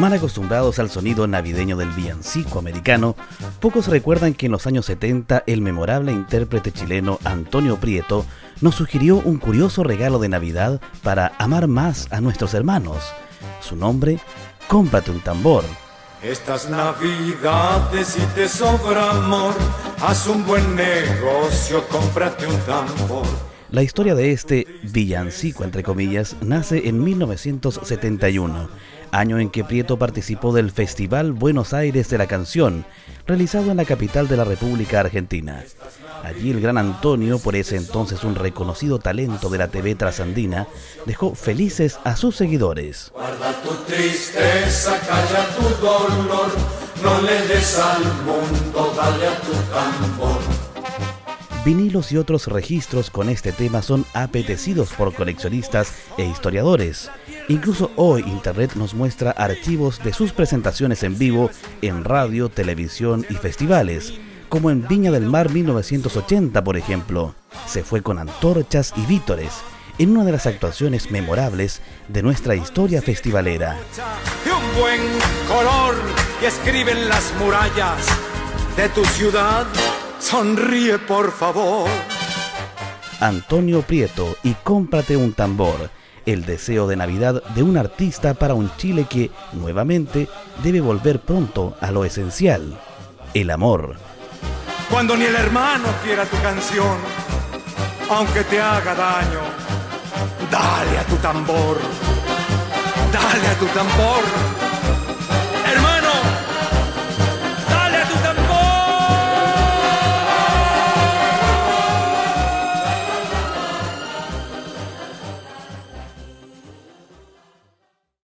Mal acostumbrados al sonido navideño del villancico americano, pocos recuerdan que en los años 70 el memorable intérprete chileno Antonio Prieto nos sugirió un curioso regalo de Navidad para amar más a nuestros hermanos. Su nombre, Cómprate un tambor. Estas navidades si te sobra amor, haz un buen negocio, cómprate un tambor. La historia de este villancico, entre comillas, nace en 1971 año en que Prieto participó del Festival Buenos Aires de la Canción, realizado en la capital de la República Argentina. Allí el gran Antonio, por ese entonces un reconocido talento de la TV trasandina, dejó felices a sus seguidores. Guarda tu tristeza, calla tu dolor, no le des al mundo, dale a tu tambor. Vinilos y otros registros con este tema son apetecidos por coleccionistas e historiadores. Incluso hoy Internet nos muestra archivos de sus presentaciones en vivo en radio, televisión y festivales, como en Viña del Mar 1980, por ejemplo. Se fue con antorchas y vítores, en una de las actuaciones memorables de nuestra historia festivalera. un buen color y escribe en las murallas de tu ciudad. Sonríe, por favor. Antonio Prieto y cómprate un tambor el deseo de Navidad de un artista para un Chile que, nuevamente, debe volver pronto a lo esencial, el amor. Cuando ni el hermano quiera tu canción, aunque te haga daño, dale a tu tambor, dale a tu tambor